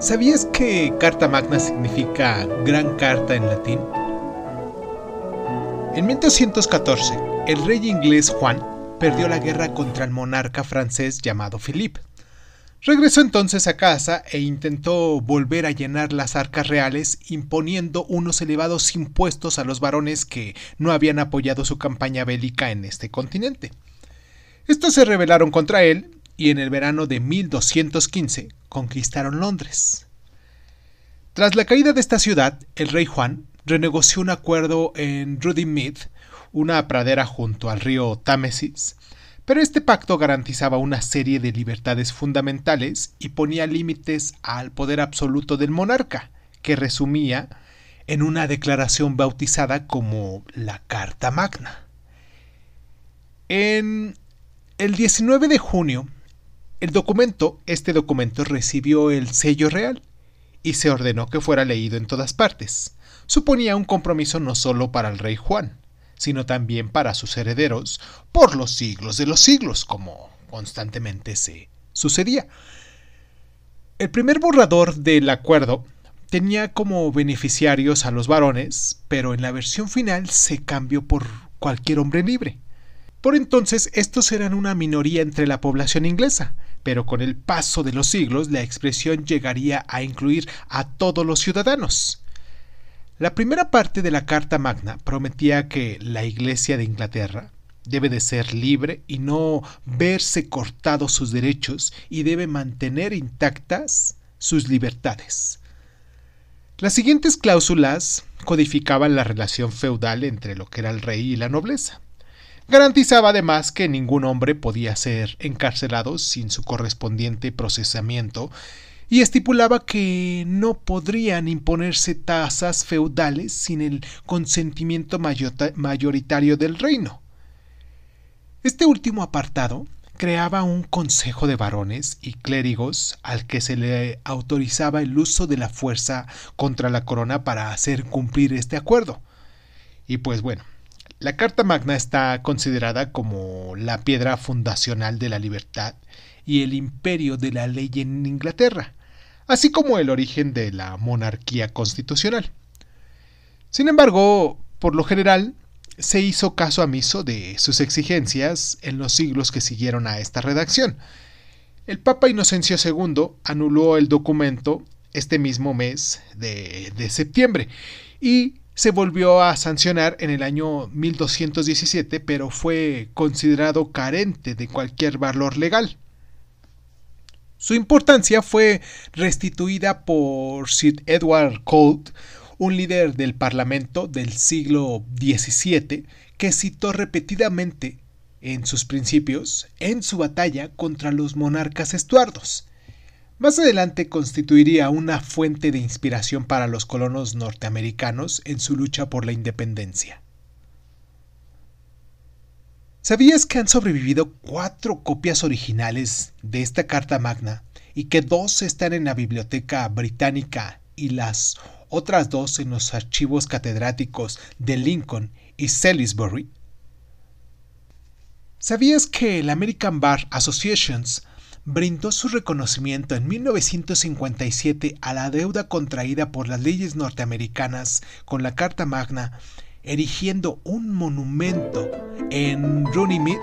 ¿Sabías que Carta Magna significa gran carta en latín? En 1214, el rey inglés Juan perdió la guerra contra el monarca francés llamado Philippe. Regresó entonces a casa e intentó volver a llenar las arcas reales imponiendo unos elevados impuestos a los varones que no habían apoyado su campaña bélica en este continente. Estos se rebelaron contra él y en el verano de 1215 conquistaron Londres. Tras la caída de esta ciudad, el rey Juan renegoció un acuerdo en Rudimith, una pradera junto al río Támesis, pero este pacto garantizaba una serie de libertades fundamentales y ponía límites al poder absoluto del monarca, que resumía en una declaración bautizada como la Carta Magna. En el 19 de junio, el documento, este documento recibió el sello real y se ordenó que fuera leído en todas partes. Suponía un compromiso no solo para el rey Juan, sino también para sus herederos por los siglos de los siglos, como constantemente se sucedía. El primer borrador del acuerdo tenía como beneficiarios a los varones, pero en la versión final se cambió por cualquier hombre libre. Por entonces estos eran una minoría entre la población inglesa, pero con el paso de los siglos la expresión llegaría a incluir a todos los ciudadanos. La primera parte de la Carta Magna prometía que la Iglesia de Inglaterra debe de ser libre y no verse cortados sus derechos y debe mantener intactas sus libertades. Las siguientes cláusulas codificaban la relación feudal entre lo que era el rey y la nobleza. Garantizaba además que ningún hombre podía ser encarcelado sin su correspondiente procesamiento y estipulaba que no podrían imponerse tasas feudales sin el consentimiento mayoritario del reino. Este último apartado creaba un consejo de varones y clérigos al que se le autorizaba el uso de la fuerza contra la corona para hacer cumplir este acuerdo. Y pues bueno, la Carta Magna está considerada como la piedra fundacional de la libertad y el imperio de la ley en Inglaterra, así como el origen de la monarquía constitucional. Sin embargo, por lo general, se hizo caso omiso de sus exigencias en los siglos que siguieron a esta redacción. El Papa Inocencio II anuló el documento este mismo mes de, de septiembre y se volvió a sancionar en el año 1217, pero fue considerado carente de cualquier valor legal. Su importancia fue restituida por Sir Edward Colt, un líder del Parlamento del siglo XVII, que citó repetidamente en sus principios en su batalla contra los monarcas estuardos. Más adelante constituiría una fuente de inspiración para los colonos norteamericanos en su lucha por la independencia. ¿Sabías que han sobrevivido cuatro copias originales de esta Carta Magna y que dos están en la Biblioteca Británica y las otras dos en los archivos catedráticos de Lincoln y Salisbury? ¿Sabías que la American Bar Associations brindó su reconocimiento en 1957 a la deuda contraída por las leyes norteamericanas con la Carta Magna erigiendo un monumento en Runnymede,